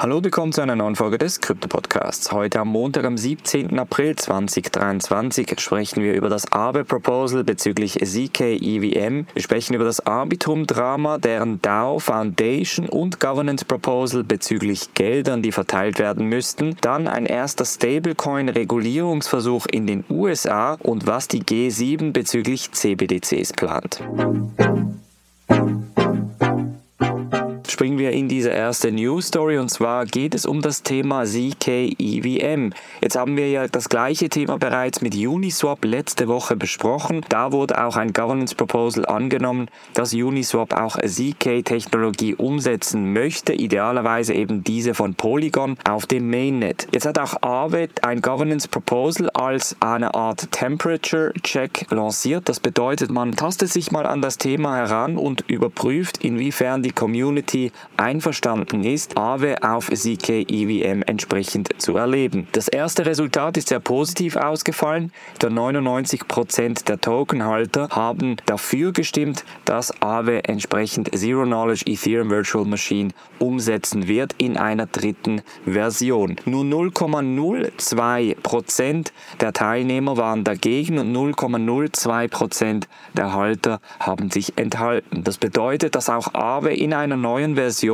Hallo, willkommen zu einer neuen Folge des Krypto-Podcasts. Heute am Montag, am 17. April 2023, sprechen wir über das Aave-Proposal bezüglich ZK EVM. Wir sprechen über das Arbitrum-Drama, deren DAO, Foundation und Governance-Proposal bezüglich Geldern, die verteilt werden müssten. Dann ein erster Stablecoin-Regulierungsversuch in den USA und was die G7 bezüglich CBDCs plant springen wir in diese erste News Story und zwar geht es um das Thema ZK EVM. Jetzt haben wir ja das gleiche Thema bereits mit Uniswap letzte Woche besprochen. Da wurde auch ein Governance Proposal angenommen, dass Uniswap auch ZK Technologie umsetzen möchte, idealerweise eben diese von Polygon auf dem Mainnet. Jetzt hat auch Aave ein Governance Proposal als eine Art Temperature Check lanciert. Das bedeutet, man tastet sich mal an das Thema heran und überprüft, inwiefern die Community einverstanden ist, Aave auf ZK EVM entsprechend zu erleben. Das erste Resultat ist sehr positiv ausgefallen. Der 99% der Tokenhalter haben dafür gestimmt, dass Aave entsprechend Zero Knowledge Ethereum Virtual Machine umsetzen wird in einer dritten Version. Nur 0,02% der Teilnehmer waren dagegen und 0,02% der Halter haben sich enthalten. Das bedeutet, dass auch Aave in einer neuen Version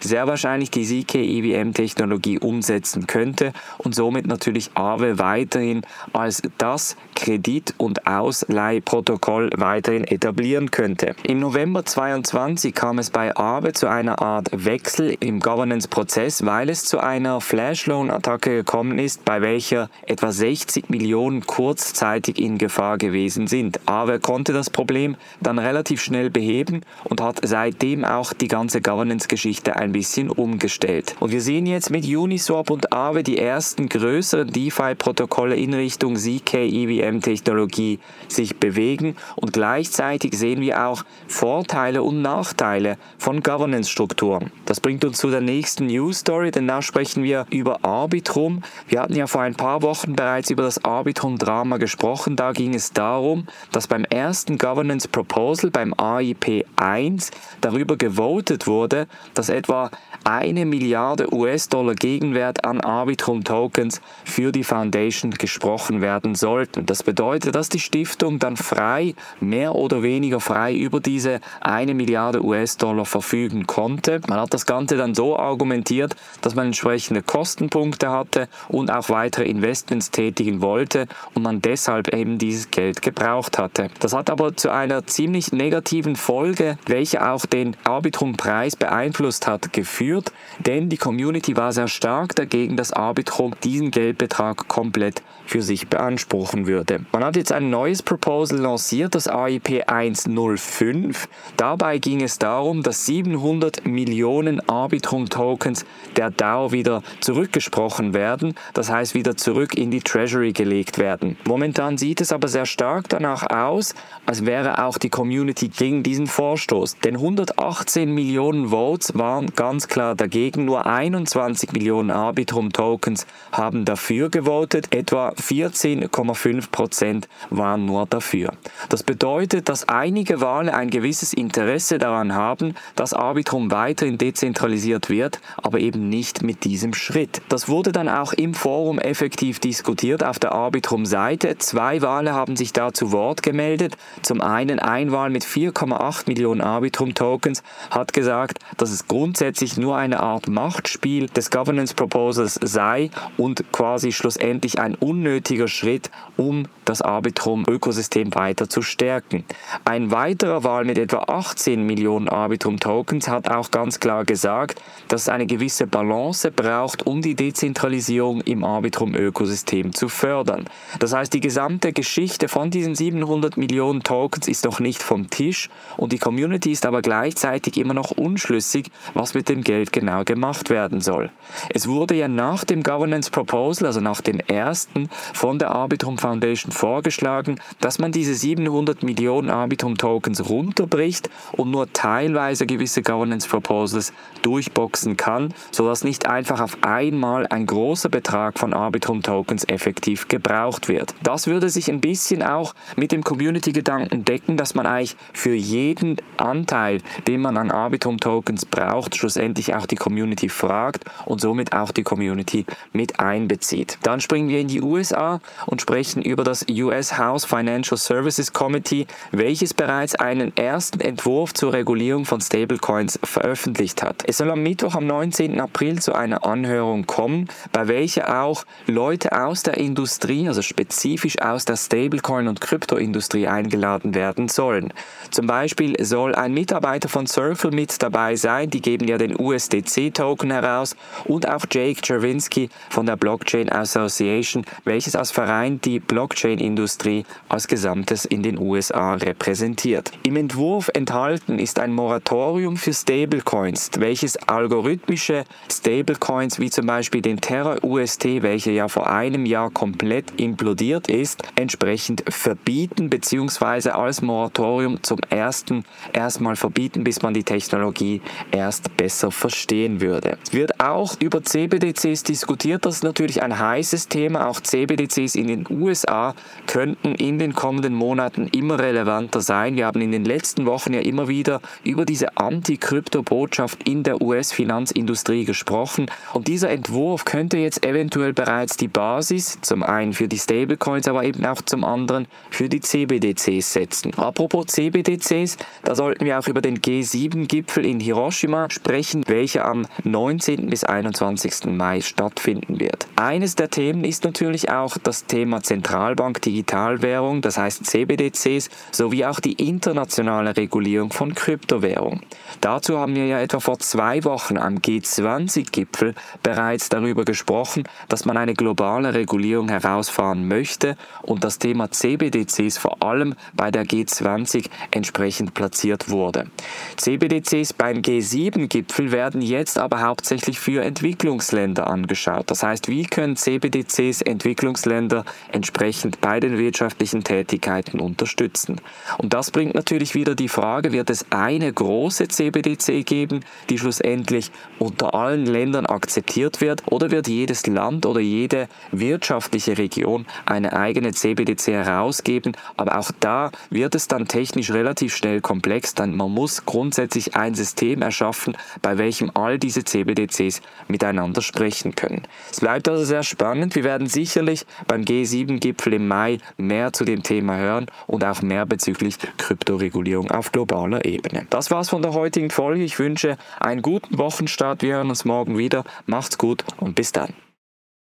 sehr wahrscheinlich die ZK EVM Technologie umsetzen könnte und somit natürlich Aave weiterhin als das Kredit- und Ausleihprotokoll weiterhin etablieren könnte. Im November 2022 kam es bei Aave zu einer Art Wechsel im Governance-Prozess, weil es zu einer Flash-Loan-Attacke gekommen ist, bei welcher etwa 60 Millionen kurzzeitig in Gefahr gewesen sind. Aave konnte das Problem dann relativ schnell beheben und hat seitdem auch die ganze Governance Governance-Geschichte ein bisschen umgestellt. Und wir sehen jetzt mit Uniswap und Aave die ersten größeren DeFi-Protokolle in Richtung ZK-EVM-Technologie sich bewegen und gleichzeitig sehen wir auch Vorteile und Nachteile von Governance-Strukturen. Das bringt uns zu der nächsten News-Story, denn da sprechen wir über Arbitrum. Wir hatten ja vor ein paar Wochen bereits über das Arbitrum-Drama gesprochen. Da ging es darum, dass beim ersten Governance Proposal, beim AIP 1, darüber gewotet wurde, dass etwa eine Milliarde US-Dollar Gegenwert an Arbitrum-Tokens für die Foundation gesprochen werden sollten. Das bedeutet, dass die Stiftung dann frei, mehr oder weniger frei über diese eine Milliarde US-Dollar verfügen konnte. Man hat das Ganze dann so argumentiert, dass man entsprechende Kostenpunkte hatte und auch weitere Investments tätigen wollte und man deshalb eben dieses Geld gebraucht hatte. Das hat aber zu einer ziemlich negativen Folge, welche auch den Arbitrum-Preis beeinflusst hat, geführt, denn die Community war sehr stark dagegen, dass Arbitrum diesen Geldbetrag komplett für sich beanspruchen würde. Man hat jetzt ein neues Proposal lanciert, das AIP 105. Dabei ging es darum, dass 700 Millionen Arbitrum-Tokens der DAO wieder zurückgesprochen werden, das heißt wieder zurück in die Treasury gelegt werden. Momentan sieht es aber sehr stark danach aus, als wäre auch die Community gegen diesen Vorstoß, denn 118 Millionen Votes waren ganz klar dagegen. Nur 21 Millionen Arbitrum-Tokens haben dafür gewotet. Etwa 14,5 Prozent waren nur dafür. Das bedeutet, dass einige Wahlen ein gewisses Interesse daran haben, dass Arbitrum weiterhin dezentralisiert wird, aber eben nicht mit diesem Schritt. Das wurde dann auch im Forum effektiv diskutiert auf der Arbitrum-Seite. Zwei Wahlen haben sich da zu Wort gemeldet. Zum einen ein Wahl mit 4,8 Millionen Arbitrum-Tokens hat gesagt, dass es grundsätzlich nur eine Art Machtspiel des Governance Proposals sei und quasi schlussendlich ein unnötiger Schritt, um das Arbitrum-Ökosystem weiter zu stärken. Ein weiterer Wahl mit etwa 18 Millionen Arbitrum-Tokens hat auch ganz klar gesagt, dass es eine gewisse Balance braucht, um die Dezentralisierung im Arbitrum-Ökosystem zu fördern. Das heißt, die gesamte Geschichte von diesen 700 Millionen Tokens ist noch nicht vom Tisch und die Community ist aber gleichzeitig immer noch unschlüssig unschlüssig, was mit dem Geld genau gemacht werden soll. Es wurde ja nach dem Governance Proposal, also nach dem ersten von der Arbitrum Foundation vorgeschlagen, dass man diese 700 Millionen Arbitrum Tokens runterbricht und nur teilweise gewisse Governance Proposals durchboxen kann, sodass nicht einfach auf einmal ein großer Betrag von Arbitrum Tokens effektiv gebraucht wird. Das würde sich ein bisschen auch mit dem Community-Gedanken decken, dass man eigentlich für jeden Anteil, den man an Arbitrum Tokens braucht, schlussendlich auch die Community fragt und somit auch die Community mit einbezieht. Dann springen wir in die USA und sprechen über das US House Financial Services Committee, welches bereits einen ersten Entwurf zur Regulierung von Stablecoins veröffentlicht hat. Es soll am Mittwoch, am 19. April zu einer Anhörung kommen, bei welcher auch Leute aus der Industrie, also spezifisch aus der Stablecoin- und Kryptoindustrie eingeladen werden sollen. Zum Beispiel soll ein Mitarbeiter von Circle mit dabei sein, die geben ja den USDC-Token heraus und auch Jake Chervinsky von der Blockchain Association, welches als Verein die Blockchain-Industrie als Gesamtes in den USA repräsentiert. Im Entwurf enthalten ist ein Moratorium für Stablecoins, welches algorithmische Stablecoins wie zum Beispiel den Terra UST, welcher ja vor einem Jahr komplett implodiert ist, entsprechend verbieten bzw. als Moratorium zum ersten erstmal verbieten, bis man die Technologie erst besser verstehen würde. Es wird auch über CBDCs diskutiert, das ist natürlich ein heißes Thema. Auch CBDCs in den USA könnten in den kommenden Monaten immer relevanter sein. Wir haben in den letzten Wochen ja immer wieder über diese Anti-Krypto-Botschaft in der US-Finanzindustrie gesprochen und dieser Entwurf könnte jetzt eventuell bereits die Basis zum einen für die Stablecoins, aber eben auch zum anderen für die CBDCs setzen. Apropos CBDCs, da sollten wir auch über den G7-Gipfel in Hiroshima sprechen, welcher am 19. bis 21. Mai stattfinden wird. Eines der Themen ist natürlich auch das Thema Zentralbank Digitalwährung, das heißt CBDCs, sowie auch die internationale Regulierung von Kryptowährung. Dazu haben wir ja etwa vor zwei Wochen am G20-Gipfel bereits darüber gesprochen, dass man eine globale Regulierung herausfahren möchte und das Thema CBDCs vor allem bei der G20 entsprechend platziert wurde. CBDCs beim G7-Gipfel werden jetzt aber hauptsächlich für Entwicklungsländer angeschaut. Das heißt, wie können CBDCs Entwicklungsländer entsprechend bei den wirtschaftlichen Tätigkeiten unterstützen? Und das bringt natürlich wieder die Frage, wird es eine große CBDC geben, die schlussendlich unter allen Ländern akzeptiert wird, oder wird jedes Land oder jede wirtschaftliche Region eine eigene CBDC herausgeben? Aber auch da wird es dann technisch relativ schnell komplex, denn man muss grundsätzlich ein System erschaffen, bei welchem all diese CBDCs miteinander sprechen können. Es bleibt also sehr spannend. Wir werden sicherlich beim G7-Gipfel im Mai mehr zu dem Thema hören und auch mehr bezüglich Kryptoregulierung auf globaler Ebene. Das war's von der heutigen Folge. Ich wünsche einen guten Wochenstart. Wir hören uns morgen wieder. Macht's gut und bis dann.